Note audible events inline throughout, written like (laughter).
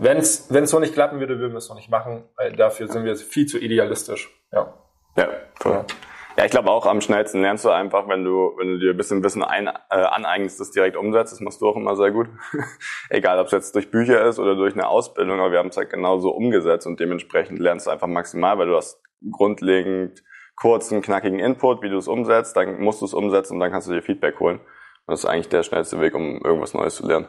wenn es so nicht klappen würde, würden wir es noch nicht machen, weil dafür sind wir viel zu idealistisch. Ja. Ja, voll. Ja. Ja, ich glaube auch am schnellsten lernst du einfach, wenn du, wenn du dir ein bisschen Wissen ein, äh, aneignest, das direkt umsetzt. Das machst du auch immer sehr gut. (laughs) Egal, ob es jetzt durch Bücher ist oder durch eine Ausbildung, aber wir haben es halt genauso umgesetzt und dementsprechend lernst du einfach maximal, weil du hast grundlegend kurzen, knackigen Input, wie du es umsetzt, dann musst du es umsetzen und dann kannst du dir Feedback holen. Und das ist eigentlich der schnellste Weg, um irgendwas Neues zu lernen.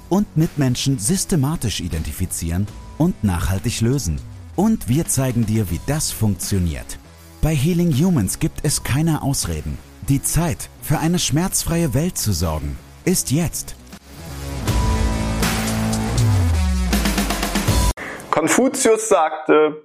und Mitmenschen systematisch identifizieren und nachhaltig lösen. Und wir zeigen dir, wie das funktioniert. Bei Healing Humans gibt es keine Ausreden. Die Zeit, für eine schmerzfreie Welt zu sorgen, ist jetzt. Konfuzius sagte,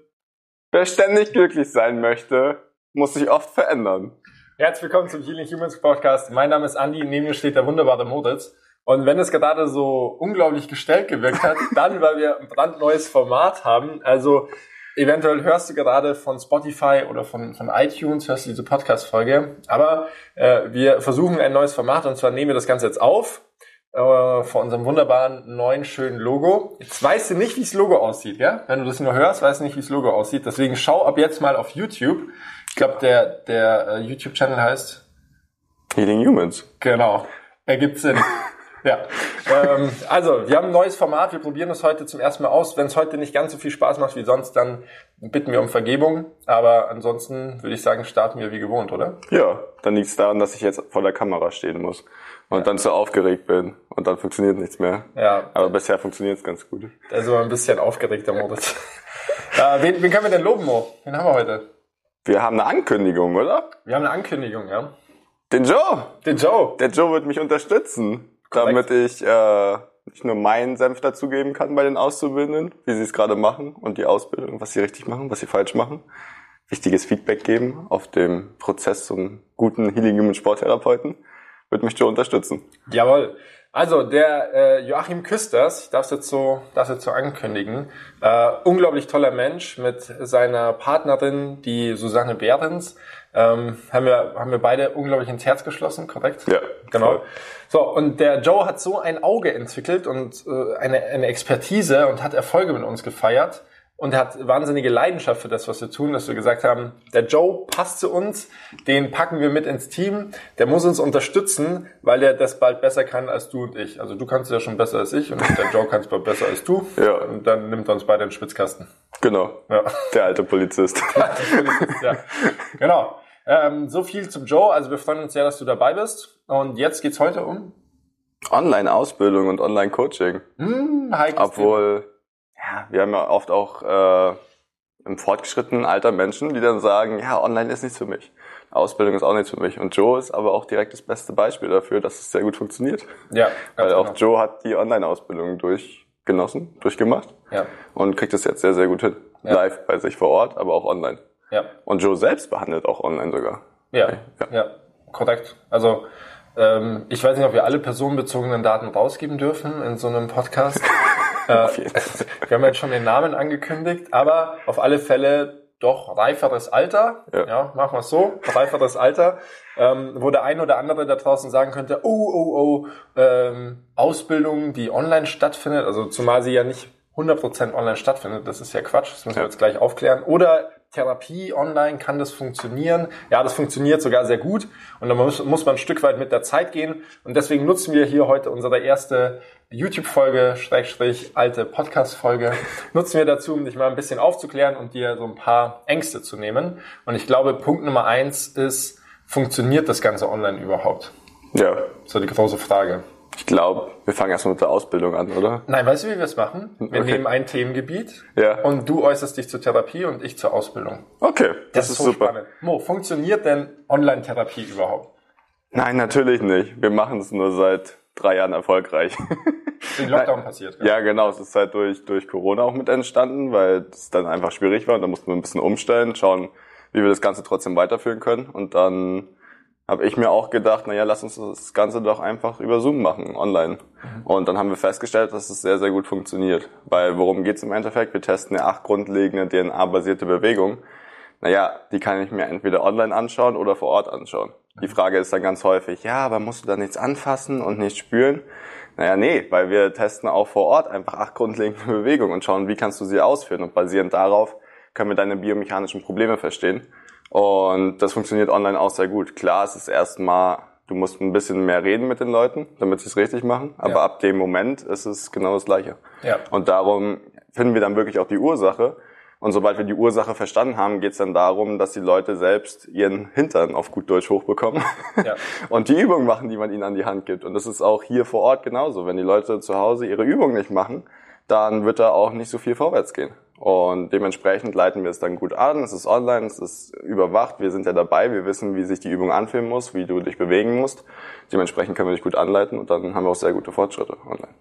wer ständig glücklich sein möchte, muss sich oft verändern. Herzlich willkommen zum Healing Humans Podcast. Mein Name ist Andi, neben mir steht der wunderbare Moritz. Und wenn es gerade so unglaublich gestellt gewirkt hat, (laughs) dann, weil wir ein brandneues Format haben. Also eventuell hörst du gerade von Spotify oder von, von iTunes, hörst du diese Podcast-Folge. Aber äh, wir versuchen ein neues Format und zwar nehmen wir das Ganze jetzt auf äh, vor unserem wunderbaren neuen schönen Logo. Jetzt weißt du nicht, wie das Logo aussieht, ja? Wenn du das nur hörst, weißt du nicht, wie das Logo aussieht. Deswegen schau ab jetzt mal auf YouTube. Ich glaube, der, der äh, YouTube-Channel heißt Healing Humans. Genau. Ergibt Sinn. Ja, ähm, also wir haben ein neues Format, wir probieren es heute zum ersten Mal aus. Wenn es heute nicht ganz so viel Spaß macht wie sonst, dann bitten wir um Vergebung. Aber ansonsten würde ich sagen, starten wir wie gewohnt, oder? Ja, dann liegt es daran, dass ich jetzt vor der Kamera stehen muss und ja. dann zu aufgeregt bin und dann funktioniert nichts mehr. Ja. Aber bisher funktioniert es ganz gut. Also ein bisschen aufgeregter Modus. (laughs) äh, wen, wen können wir denn loben, Mo? Wen haben wir heute? Wir haben eine Ankündigung, oder? Wir haben eine Ankündigung, ja. Den Joe! Den Joe! Der Joe wird mich unterstützen damit ich äh, nicht nur meinen Senf dazugeben kann bei den Auszubildenden, wie sie es gerade machen und die Ausbildung, was sie richtig machen, was sie falsch machen. Wichtiges Feedback geben auf dem Prozess zum guten Healing Human Sporttherapeuten. Wird mich Joe unterstützen. Jawohl. Also der äh, Joachim Küsters, ich darf es jetzt so, darf jetzt so ankündigen, äh, unglaublich toller Mensch mit seiner Partnerin, die Susanne Behrens, ähm, haben wir haben wir beide unglaublich ins Herz geschlossen, korrekt? Ja, genau. Voll. So und der Joe hat so ein Auge entwickelt und äh, eine eine Expertise und hat Erfolge mit uns gefeiert und er hat wahnsinnige Leidenschaft für das, was wir tun, dass wir gesagt haben, der Joe passt zu uns, den packen wir mit ins Team, der muss uns unterstützen, weil er das bald besser kann als du und ich. Also du kannst es ja schon besser als ich und der Joe kann es bald besser als du. (laughs) Ja. Und dann nimmt er uns beide den Spitzkasten. Genau. Ja. Der alte Polizist. Der alte Polizist, ja. (laughs) Genau. Ähm, so viel zum Joe. Also wir freuen uns sehr, dass du dabei bist. Und jetzt geht's heute um Online-Ausbildung und Online-Coaching. Hm, Obwohl ja, wir haben ja oft auch äh, im fortgeschrittenen Alter Menschen, die dann sagen, ja, online ist nichts für mich. Ausbildung ist auch nichts für mich. Und Joe ist aber auch direkt das beste Beispiel dafür, dass es sehr gut funktioniert. Ja. Weil auch genau. Joe hat die Online-Ausbildung durchgenossen, durchgemacht. Ja. Und kriegt es jetzt sehr, sehr gut hin. Ja. Live bei sich vor Ort, aber auch online. Ja. Und Joe selbst behandelt auch online sogar. Ja, ja, ja. korrekt. Also ähm, ich weiß nicht, ob wir alle personenbezogenen Daten rausgeben dürfen in so einem Podcast. (laughs) äh, (laughs) wir haben jetzt schon den Namen angekündigt, aber auf alle Fälle doch reiferes Alter, ja, ja machen wir es so, reiferes Alter, ähm, wo der ein oder andere da draußen sagen könnte, oh, oh, oh, ähm, Ausbildung, die online stattfindet, also zumal sie ja nicht 100% online stattfindet, das ist ja Quatsch, das müssen wir jetzt gleich aufklären, oder Therapie online, kann das funktionieren? Ja, das funktioniert sogar sehr gut und da muss, muss man ein Stück weit mit der Zeit gehen und deswegen nutzen wir hier heute unsere erste YouTube-Folge, Schrägstrich, alte Podcast-Folge, (laughs) nutzen wir dazu, um dich mal ein bisschen aufzuklären und dir so ein paar Ängste zu nehmen. Und ich glaube, Punkt Nummer eins ist, funktioniert das Ganze online überhaupt? Ja. So die große Frage. Ich glaube, wir fangen erstmal mit der Ausbildung an, oder? Nein, weißt du, wie wir es machen? Wir okay. nehmen ein Themengebiet ja. und du äußerst dich zur Therapie und ich zur Ausbildung. Okay, das, das ist, so super. Spannend. Mo, funktioniert denn Online-Therapie überhaupt? Nein, natürlich nicht. Wir machen es nur seit drei Jahren erfolgreich. Den Lockdown passiert. Ja. ja, genau. Es ist halt durch, durch Corona auch mit entstanden, weil es dann einfach schwierig war. Und da mussten wir ein bisschen umstellen, schauen, wie wir das Ganze trotzdem weiterführen können. Und dann habe ich mir auch gedacht, naja, lass uns das Ganze doch einfach über Zoom machen, online. Mhm. Und dann haben wir festgestellt, dass es sehr, sehr gut funktioniert. Weil worum geht's im Endeffekt? Wir testen eine acht grundlegende DNA-basierte Bewegung. Naja, die kann ich mir entweder online anschauen oder vor Ort anschauen. Die Frage ist dann ganz häufig, ja, aber musst du da nichts anfassen und nicht spüren? Naja, nee, weil wir testen auch vor Ort einfach acht grundlegende (laughs) Bewegungen und schauen, wie kannst du sie ausführen. Und basierend darauf können wir deine biomechanischen Probleme verstehen. Und das funktioniert online auch sehr gut. Klar, es ist erstmal, du musst ein bisschen mehr reden mit den Leuten, damit sie es richtig machen. Aber ja. ab dem Moment ist es genau das Gleiche. Ja. Und darum finden wir dann wirklich auch die Ursache. Und sobald wir die Ursache verstanden haben, geht es dann darum, dass die Leute selbst ihren Hintern auf gut Deutsch hochbekommen ja. (laughs) und die Übungen machen, die man ihnen an die Hand gibt. Und das ist auch hier vor Ort genauso. Wenn die Leute zu Hause ihre Übungen nicht machen, dann wird da auch nicht so viel vorwärts gehen. Und dementsprechend leiten wir es dann gut an. Es ist online, es ist überwacht. Wir sind ja dabei. Wir wissen, wie sich die Übung anfühlen muss, wie du dich bewegen musst. Dementsprechend können wir dich gut anleiten und dann haben wir auch sehr gute Fortschritte online.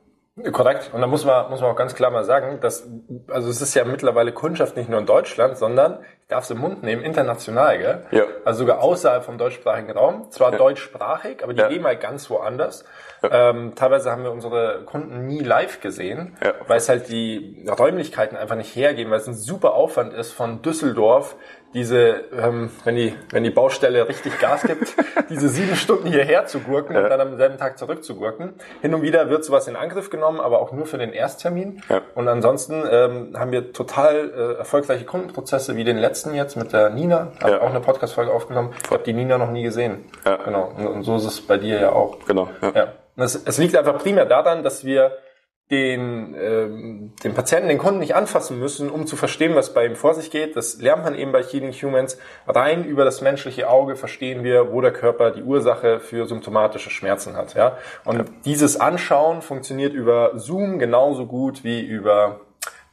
Korrekt. Und da muss man, muss man auch ganz klar mal sagen, dass, also es ist ja mittlerweile Kundschaft nicht nur in Deutschland, sondern, ich darf es im Mund nehmen, international, gell? Ja. Also sogar außerhalb vom deutschsprachigen Raum. Zwar ja. deutschsprachig, aber die ja. leben halt ganz woanders. Ja. Ähm, teilweise haben wir unsere Kunden nie live gesehen, ja. weil es halt die Räumlichkeiten einfach nicht hergeben, weil es ein super Aufwand ist von Düsseldorf diese, ähm, wenn die, wenn die Baustelle richtig Gas gibt, (laughs) diese sieben Stunden hierher zu gurken ja. und dann am selben Tag zurück zu gurken. Hin und wieder wird sowas in Angriff genommen, aber auch nur für den Ersttermin. Ja. Und ansonsten ähm, haben wir total äh, erfolgreiche Kundenprozesse wie den letzten jetzt mit der Nina. Habe ja. auch eine Podcast-Folge aufgenommen. Ich habe die Nina noch nie gesehen. Ja. Genau. Und, und, so ist es bei dir ja auch. Genau. Ja. ja. Es, es liegt einfach primär daran, dass wir den, ähm, den Patienten, den Kunden nicht anfassen müssen, um zu verstehen, was bei ihm vor sich geht. Das lernt man eben bei Healing Humans. Rein über das menschliche Auge verstehen wir, wo der Körper die Ursache für symptomatische Schmerzen hat. Ja? Und ja. dieses Anschauen funktioniert über Zoom genauso gut wie über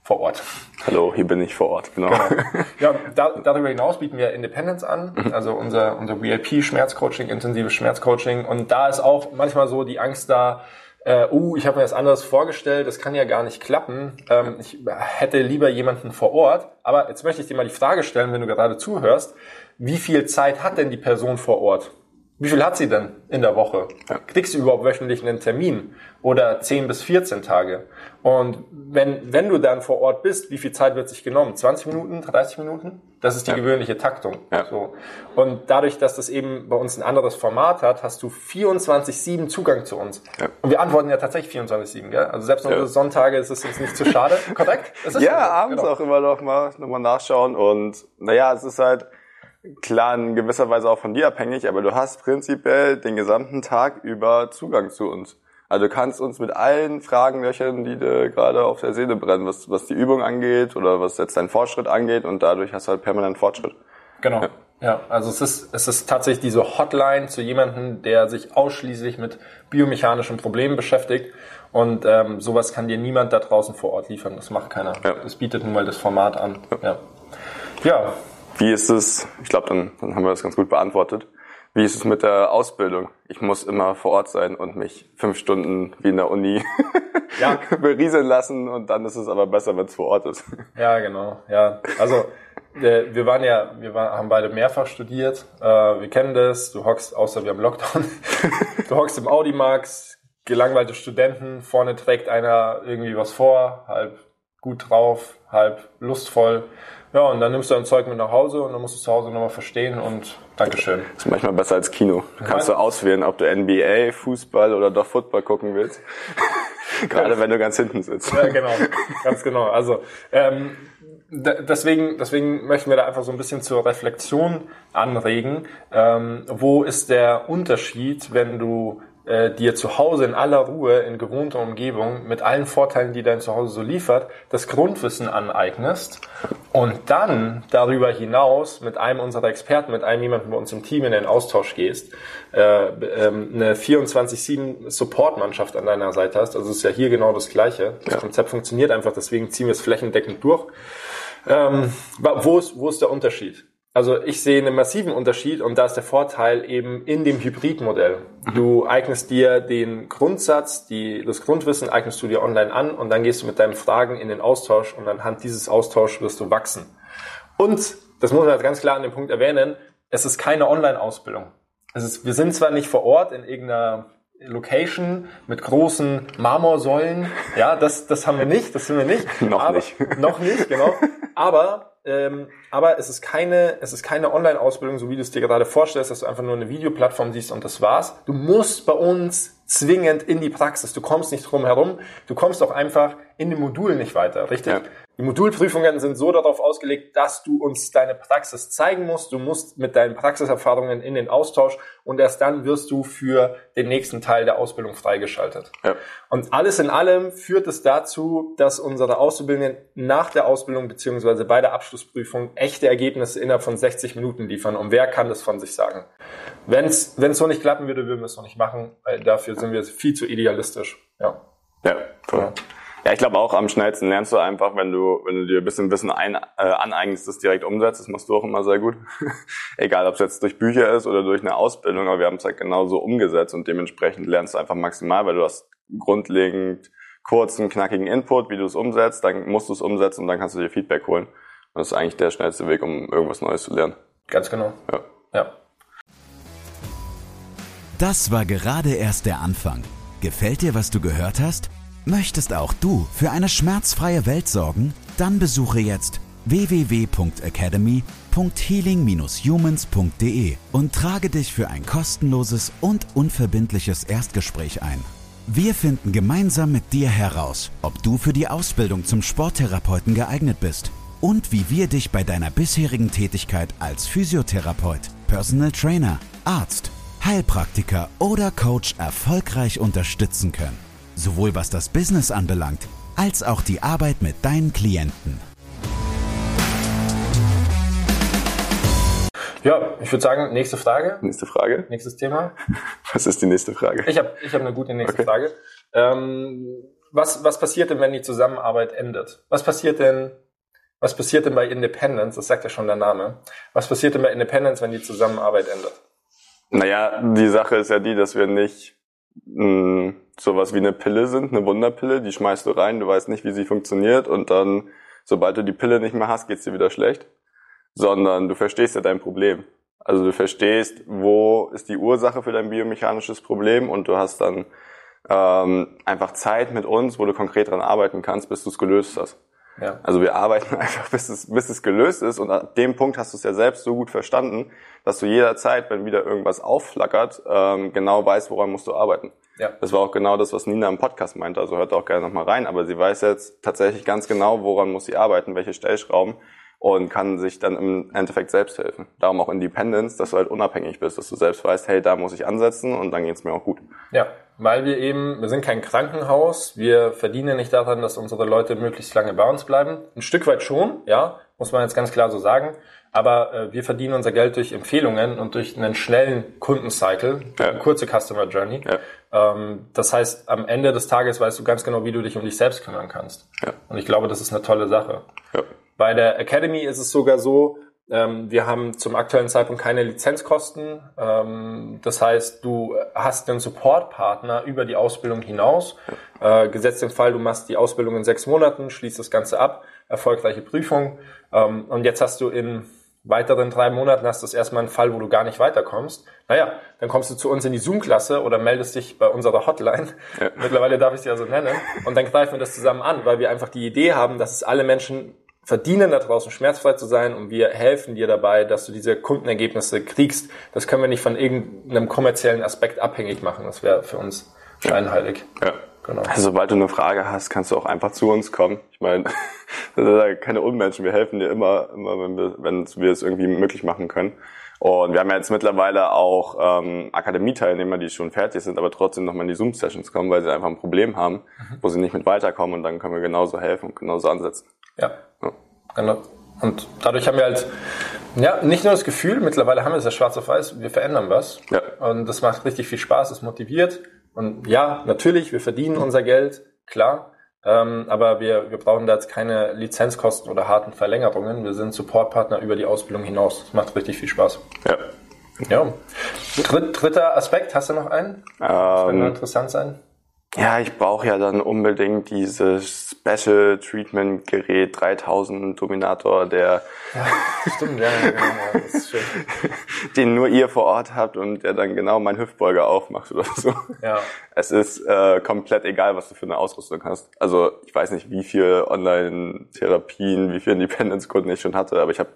vor Ort. Hallo, hier bin ich vor Ort, genau. genau. (laughs) Ja, da, darüber hinaus bieten wir Independence an, mhm. also unser, unser VIP-Schmerzcoaching, intensives Schmerzcoaching. Und da ist auch manchmal so die Angst da, äh, uh, ich habe mir das anders vorgestellt, das kann ja gar nicht klappen. Ähm, ich hätte lieber jemanden vor Ort. Aber jetzt möchte ich dir mal die Frage stellen, wenn du gerade zuhörst, wie viel Zeit hat denn die Person vor Ort? Wie viel hat sie denn in der Woche? Kriegst du überhaupt wöchentlich einen Termin? Oder 10 bis 14 Tage? Und wenn, wenn du dann vor Ort bist, wie viel Zeit wird sich genommen? 20 Minuten, 30 Minuten? Das ist die ja. gewöhnliche Taktung. Ja. So. Und dadurch, dass das eben bei uns ein anderes Format hat, hast du 24-7 Zugang zu uns. Ja. Und wir antworten ja tatsächlich 24-7, gell? Also selbst ja. Sonntage ist es uns nicht zu schade. (laughs) Korrekt? ja, abends genau. auch immer noch mal, noch mal nachschauen. Und naja, es ist halt, klar in gewisser Weise auch von dir abhängig, aber du hast prinzipiell den gesamten Tag über Zugang zu uns. Also du kannst uns mit allen Fragen löchern, die dir gerade auf der Seele brennen, was, was die Übung angeht oder was jetzt dein Fortschritt angeht und dadurch hast du halt permanent Fortschritt. Genau. Ja. Ja, also es ist, es ist tatsächlich diese Hotline zu jemandem, der sich ausschließlich mit biomechanischen Problemen beschäftigt. Und ähm, sowas kann dir niemand da draußen vor Ort liefern. Das macht keiner. Ja. Das bietet nun mal das Format an. Ja. ja. Wie ist es, ich glaube, dann, dann haben wir das ganz gut beantwortet. Wie ist es mit der Ausbildung? Ich muss immer vor Ort sein und mich fünf Stunden wie in der Uni (laughs) ja. (laughs) berieseln lassen und dann ist es aber besser, wenn es vor Ort ist. (laughs) Ja, genau. Ja, also äh, wir waren ja, wir waren, haben beide mehrfach studiert. Äh, wir kennen das. Du hockst, außer wir haben Lockdown, du hockst im Audimax, gelangweilte Studenten. Vorne trägt einer irgendwie was vor, halb gut drauf, halb lustvoll. Ja, und dann nimmst du ein Zeug mit nach Hause und dann musst du zu Hause nochmal verstehen und Dankeschön. Das ist manchmal besser als Kino. Du kannst du auswählen, ob du NBA, Fußball oder doch Football gucken willst. (laughs) Gerade wenn du ganz hinten sitzt. Ja, genau. Ganz genau. Also, ähm, deswegen, deswegen möchten wir da einfach so ein bisschen zur Reflexion anregen. Ähm, wo ist der Unterschied, wenn du äh, dir zu Hause in aller Ruhe, in gewohnter Umgebung, mit allen Vorteilen, die dein Zuhause so liefert, das Grundwissen aneignest und dann darüber hinaus mit einem unserer Experten, mit einem jemanden bei uns im Team in den Austausch gehst, äh, ähm, eine 24-7 Support-Mannschaft an deiner Seite hast. Also es ist ja hier genau das Gleiche. Das ja. Konzept funktioniert einfach, deswegen ziehen wir es flächendeckend durch. Ähm, wo, ist, wo ist der Unterschied? Also ich sehe einen massiven Unterschied und da ist der Vorteil eben in dem Hybridmodell. Du eignest dir den Grundsatz, die, das Grundwissen eignest du dir online an und dann gehst du mit deinen Fragen in den Austausch und anhand dieses Austauschs wirst du wachsen. Und, das muss man jetzt ganz klar an dem Punkt erwähnen, es ist keine Online-Ausbildung. wir sind zwar nicht vor Ort in irgendeiner Location mit großen Marmorsäulen, ja, das, das haben wir nicht, das sind wir nicht. (laughs) noch aber, nicht. Noch nicht, genau. (laughs) Aber ähm, aber es ist keine, es ist keine Online-Ausbildung, so wie du es dir gerade vorstellst, dass du einfach nur eine Videoplattform siehst und das war's. Du musst bei uns zwingend in die Praxis. Du kommst nicht drum herum. Du kommst auch einfach in den Modulen nicht weiter, richtig? Ja. Die Modulprüfungen sind so darauf ausgelegt, dass du uns deine Praxis zeigen musst. Du musst mit deinen Praxiserfahrungen in den Austausch und erst dann wirst du für den nächsten Teil der Ausbildung freigeschaltet. Ja. Und alles in allem führt es dazu, dass unsere Auszubildenden nach der Ausbildung beziehungsweise bei der Abschlussprüfung echte Ergebnisse innerhalb von 60 Minuten liefern. Und wer kann das von sich sagen? Wenn es so nicht klappen würde, würden wir es noch nicht machen, weil dafür sind wir viel zu idealistisch. Ja. Ja, cool. Ja. Ja, ich glaube auch am schnellsten lernst du einfach, wenn du, wenn du dir ein bisschen Wissen ein, äh, aneignest, das direkt umsetzt. Das machst du auch immer sehr gut. (laughs) Egal, ob es jetzt durch Bücher ist oder durch eine Ausbildung, aber wir haben es halt genauso umgesetzt und dementsprechend lernst du einfach maximal, weil du hast grundlegend kurzen, knackigen Input, wie du es umsetzt, dann musst du es umsetzen und dann kannst du dir Feedback holen. Und das ist eigentlich der schnellste Weg, um irgendwas Neues zu lernen. Ganz genau. Ja. ja. Das war gerade erst der Anfang. Gefällt dir, was du gehört hast? Möchtest auch du für eine schmerzfreie Welt sorgen? Dann besuche jetzt www.academy.healing-humans.de und trage dich für ein kostenloses und unverbindliches Erstgespräch ein. Wir finden gemeinsam mit dir heraus, ob du für die Ausbildung zum Sporttherapeuten geeignet bist und wie wir dich bei deiner bisherigen Tätigkeit als Physiotherapeut, Personal Trainer, Arzt, Heilpraktiker oder Coach erfolgreich unterstützen können sowohl was das Business anbelangt, als auch die Arbeit mit deinen Klienten. Ja, ich würde sagen, nächste Frage. Nächste Frage. Nächstes Thema. (laughs) Was ist die nächste Frage? Ich habe ich hab eine gute nächste okay. Frage. Ähm, was, was passiert denn, wenn die Zusammenarbeit endet? Was passiert denn, was passiert denn bei Independence? Das sagt ja schon der Name. Was passiert denn bei Independence, wenn die Zusammenarbeit endet? Naja, die Sache ist ja die, dass wir nicht mh, hm, sowas wie eine Pille sind, eine Wunderpille, die schmeißt du rein, du weißt nicht, wie sie funktioniert und dann, sobald du die Pille nicht mehr hast, geht's dir wieder schlecht. Sondern du verstehst ja dein Problem. Also du verstehst, wo ist die Ursache für dein biomechanisches Problem und du hast dann ähm, einfach Zeit mit uns, wo du konkret dran arbeiten kannst, bis du es gelöst hast. Ja. Also wir arbeiten (laughs) einfach, bis es, bis es gelöst ist und an dem Punkt hast du es ja selbst so gut verstanden, dass du jederzeit, wenn wieder irgendwas aufflackert, ähm, genau weißt, woran musst du arbeiten. Ja. Das war auch genau das, was Nina im Podcast meinte, also hört auch gerne nochmal rein, aber sie weiß jetzt tatsächlich ganz genau, woran muss sie arbeiten, welche Stellschrauben und kann sich dann im Endeffekt selbst helfen. Darum auch Independence, dass du halt unabhängig bist, dass du selbst weißt, hey, da muss ich ansetzen und dann geht's mir auch gut. Ja, weil wir eben, wir sind kein Krankenhaus, wir verdienen nicht daran, dass unsere Leute möglichst lange bei uns bleiben. Ein Stück weit schon, ja, muss man jetzt ganz klar so sagen. Aber äh, wir verdienen unser Geld durch Empfehlungen und durch einen schnellen Kundencycle, ja. eine kurze Customer Journey. Ja. Ähm, das heißt, am Ende des Tages weißt du ganz genau, wie du dich um dich selbst kümmern kannst. Ja. Und ich glaube, das ist eine tolle Sache. Ja. Bei der Academy ist es sogar so, ähm, wir haben zum aktuellen Zeitpunkt keine Lizenzkosten. Ähm, das heißt, du hast einen Supportpartner über die Ausbildung hinaus. Äh, gesetzt den Fall, du machst die Ausbildung in sechs Monaten, schließt das Ganze ab, erfolgreiche Prüfung. Ähm, und jetzt hast du in weiteren drei Monaten hast du das erstmal einen Fall, wo du gar nicht weiterkommst. Naja, dann kommst du zu uns in die Zoom-Klasse oder meldest dich bei unserer Hotline. Ja. Mittlerweile darf ich sie ja so nennen. Und dann greifen wir das zusammen an, weil wir einfach die Idee haben, dass es alle Menschen verdienen, da draußen schmerzfrei zu sein und wir helfen dir dabei, dass du diese Kundenergebnisse kriegst. Das können wir nicht von irgendeinem kommerziellen Aspekt abhängig machen. Das wäre für uns scheinheilig. Ja. Genau. Also, sobald du eine Frage hast, kannst du auch einfach zu uns kommen. Ich meine, (laughs) das sind ja keine Unmenschen. Wir helfen dir immer, immer wenn wir, wenn wir es irgendwie möglich machen können. Und wir haben ja jetzt mittlerweile auch ähm, Akademieteilnehmer, die schon fertig sind, aber trotzdem nochmal in die Zoom-Sessions kommen, weil sie einfach ein Problem haben, mhm. wo sie nicht mit weiterkommen und dann können wir genauso helfen und genauso ansetzen. Ja. Genau. Und dadurch haben wir halt, ja, nicht nur das Gefühl, mittlerweile haben wir es ja schwarz auf weiß, wir verändern was. Ja. Und das macht richtig viel Spaß, es motiviert. Und ja, natürlich, wir verdienen unser Geld, klar. Ähm, aber wir, wir brauchen da jetzt keine Lizenzkosten oder harten Verlängerungen. Wir sind Supportpartner über die Ausbildung hinaus. Das macht richtig viel Spaß. Ja. Ja. Dritt, dritter Aspekt, hast du noch einen? Das könnte Ähm, interessant sein. Ja, ich brauche ja dann unbedingt dieses Special Treatment Gerät 3000 Dominator, der, Stimmt, ja, ja, ja, ja, das ist schön. (laughs) den nur ihr vor Ort habt und der dann genau meinen Hüftbeuger aufmacht oder so. Ja. Es ist äh, komplett egal, was du für eine Ausrüstung hast. Also ich weiß nicht, wie viel Online-Therapien, wie viel Independence-Kunden ich schon hatte, aber ich habe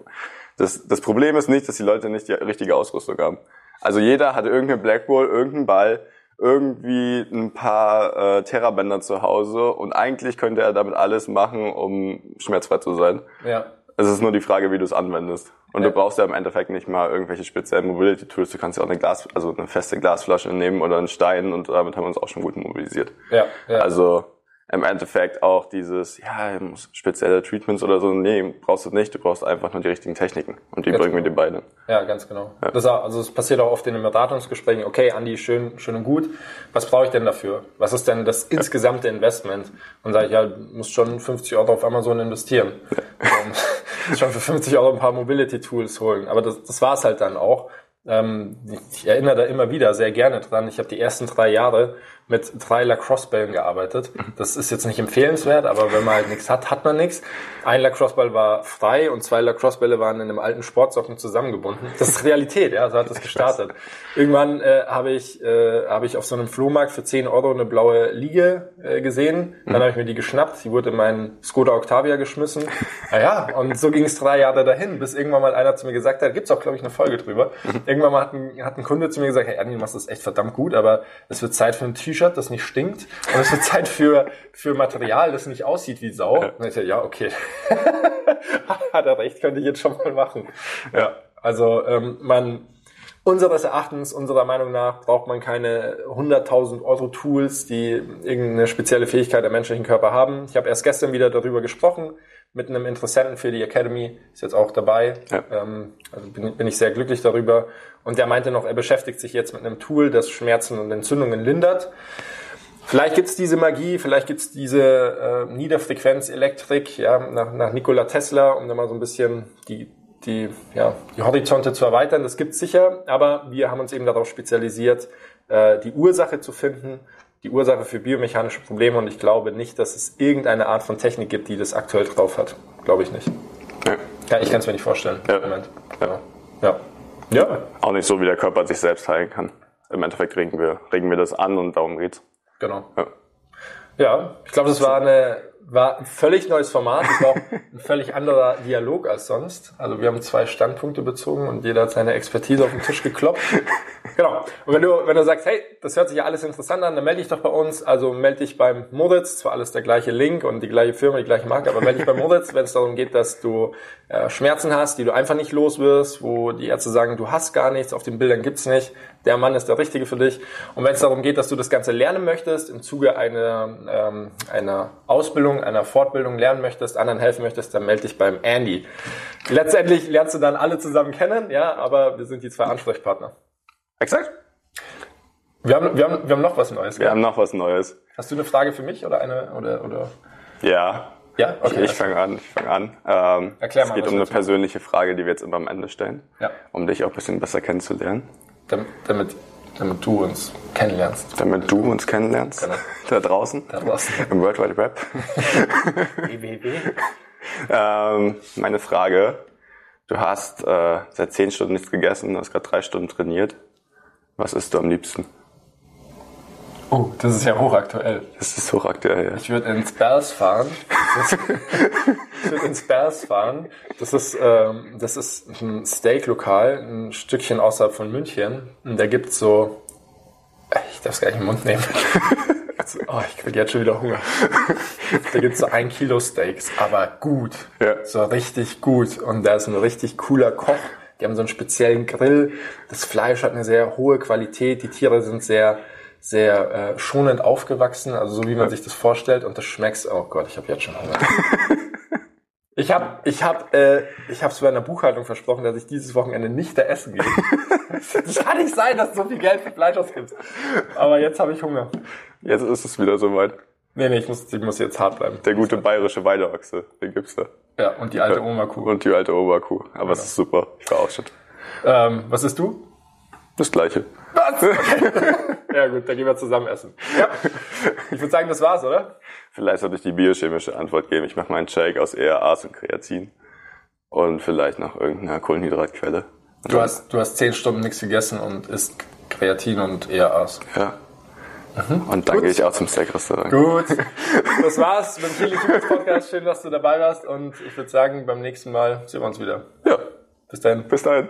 das, das Problem ist nicht, dass die Leute nicht die richtige Ausrüstung haben. Also jeder hat irgendeine Blackball, irgendeinen Ball, irgendwie ein paar äh, Terrabänder zu Hause und eigentlich könnte er damit alles machen, um schmerzfrei zu sein. Ja. Es ist nur die Frage, wie du es anwendest. Und Ja. du brauchst ja im Endeffekt nicht mal irgendwelche speziellen Mobility-Tools. Du kannst ja auch eine Glas, also eine feste Glasflasche nehmen oder einen Stein und damit haben wir uns auch schon gut mobilisiert. Ja, ja. Also im Endeffekt auch dieses, ja, spezielle Treatments oder so, nee, brauchst du nicht. Du brauchst einfach nur die richtigen Techniken. Und die Ganz bringen wir dir beide. Ja, ganz genau. Das, ist auch- also es passiert auch oft in den Beratungsgesprächen, okay, Andi, schön, schön und gut. Was brauche ich denn dafür? Was ist denn das insgesamte Investment? Und sage ich, ja, du musst schon 50 Euro auf Amazon investieren. Und (laughs) schon für 50 Euro ein paar Mobility-Tools holen. Aber das, das war es halt dann auch. Ähm, ich erinnere da immer wieder sehr gerne dran. Ich habe die ersten drei Jahre mit drei Lacrosse-Bällen gearbeitet. Das ist jetzt nicht empfehlenswert, aber wenn man halt nichts hat, hat man nichts. Ein Lacrosse-Ball war frei und zwei Lacrosse-Bälle waren in einem alten Sportsocken zusammengebunden. Das ist Realität, ja, so hat das gestartet. Irgendwann äh, habe ich, äh, habe ich auf so einem Flohmarkt für 10 Euro eine blaue Liege äh, gesehen. Dann habe ich mir die geschnappt. Die wurde in meinen Skoda Octavia geschmissen. Naja, und so ging es drei Jahre dahin, bis irgendwann mal einer zu mir gesagt hat, gibt's auch, glaube ich, eine Folge drüber. Irgendwann mal hat ein, hat ein Kunde zu mir gesagt, hey, Andi, du machst das echt verdammt gut, aber es wird Zeit für ein T-Shirt, das nicht stinkt. Und es wird Zeit für, für Material, das nicht aussieht wie Sau. Und ich dachte, ja, okay. (laughs) hat er recht, könnte ich jetzt schon mal machen. Ja, also ähm, man unseres Erachtens, unserer Meinung nach, braucht man keine 100.000 Euro Tools, die irgendeine spezielle Fähigkeit der menschlichen Körper haben. Ich habe erst gestern wieder darüber gesprochen mit einem Interessenten für die Academy, ist jetzt auch dabei. Ja. Ähm, also bin, bin ich sehr glücklich darüber. Und der meinte noch, er beschäftigt sich jetzt mit einem Tool, das Schmerzen und Entzündungen lindert. Vielleicht gibt's diese Magie, vielleicht gibt's diese äh, Niederfrequenz-Elektrik, ja, nach, nach Nikola Tesla, um da mal so ein bisschen die, die, ja, die Horizonte zu erweitern. Das gibt's sicher, aber wir haben uns eben darauf spezialisiert, äh, die Ursache zu finden, die Ursache für biomechanische Probleme und ich glaube nicht, dass es irgendeine Art von Technik gibt, die das aktuell drauf hat. Glaube ich nicht. Ja. Ja, ich kann es mir nicht vorstellen. Ja. Im Moment. Ja. Ja. Ja, Auch nicht so, wie der Körper sich selbst heilen kann. Im Endeffekt regen wir, regen wir das an und darum geht's. genau. Ja. Ja, ich glaube, das war eine war ein völlig neues Format. Es war auch (laughs) ein völlig anderer Dialog als sonst. Also wir haben zwei Standpunkte bezogen und jeder hat seine Expertise auf den Tisch geklopft. (laughs) Genau. Und wenn du, wenn du sagst, hey, das hört sich ja alles interessant an, dann melde dich doch bei uns. Also melde dich beim Moritz, zwar alles der gleiche Link und die gleiche Firma, die gleiche Marke, aber melde dich beim Moritz, wenn es darum geht, dass du äh, Schmerzen hast, die du einfach nicht los wirst, wo die Ärzte sagen, du hast gar nichts, auf den Bildern gibt's nicht. Der Mann ist der Richtige für dich. Und wenn es darum geht, dass du das Ganze lernen möchtest, im Zuge einer, ähm, einer Ausbildung, einer Fortbildung lernen möchtest, anderen helfen möchtest, dann melde dich beim Andy. Letztendlich lernst du dann alle zusammen kennen, ja, aber wir sind die zwei Ansprechpartner. Exakt. Wir haben, wir haben, wir haben noch was Neues. Wir gell? haben noch was Neues. Hast du eine Frage für mich oder eine oder oder? Ja. Ja, Okay, ich fange an. Ich fange an. Ähm, Erklär es mal, geht was um eine persönliche Frage, die wir jetzt immer am Ende stellen, Ja, um dich auch ein bisschen besser kennenzulernen, damit, damit, du uns kennenlernst. damit du uns kennenlernst Genau. (laughs) da draußen Da draußen. im World Wide Web. www. (laughs) (laughs) ähm, meine Frage: Du hast äh, seit zehn Stunden nichts gegessen, hast gerade drei Stunden trainiert. Was isst du am liebsten? Oh, das ist ja hochaktuell. Das ist hochaktuell. Ja. Ich würde ins Bers fahren. Das ist, (laughs) ich würde ins Bers fahren. Das ist, ähm, das ist ein Steak-Lokal, ein Stückchen außerhalb von München. Und da gibt's so, ich darf es gar nicht im Mund nehmen. (laughs) Also, Oh, ich krieg jetzt schon wieder Hunger. Da gibt's so ein Kilo Steaks, aber gut. Ja. So richtig gut. Und da ist ein richtig cooler Koch. Die haben so einen speziellen Grill. Das Fleisch hat eine sehr hohe Qualität. Die Tiere sind sehr, sehr äh, schonend aufgewachsen, also so wie man sich das vorstellt. Und das schmeckt. Oh Gott, ich habe jetzt schon Hunger. (laughs) Ich habe ich hab, äh, ich hab's bei einer Buchhaltung versprochen, dass ich dieses Wochenende nicht da essen gehe. (laughs) Das kann nicht sein, dass du so viel Geld für Fleisch ausgibst. Aber jetzt habe ich Hunger. Jetzt ist es wieder soweit. Nee, nee, ich muss, ich muss jetzt hart bleiben. Der gute bayerische Weideochse, den gibt's da. Ja, und die alte Oma-Kuh. Und die alte Oberkuh. Aber Genau. es ist super. Ich war auch schon. Ähm, was ist du? Das gleiche. Was? (laughs) ja gut, dann gehen wir zusammen essen. Ja. Ich würde sagen, das war's, oder? Vielleicht sollte ich die biochemische Antwort geben. Ich mache meinen Shake aus ERAs und Kreatin. Und vielleicht noch irgendeiner Kohlenhydratquelle. Und Du hast, du hast zehn Stunden nichts gegessen und isst Kreatin und ERAs. Ja. Und dann gehe ich auch zum Steak-Restaurant. Gut. (laughs) Das war's beim Chili Humans Podcast. Schön, dass du dabei warst und ich würde sagen, beim nächsten Mal sehen wir uns wieder. Ja, Bis dann. bis dahin.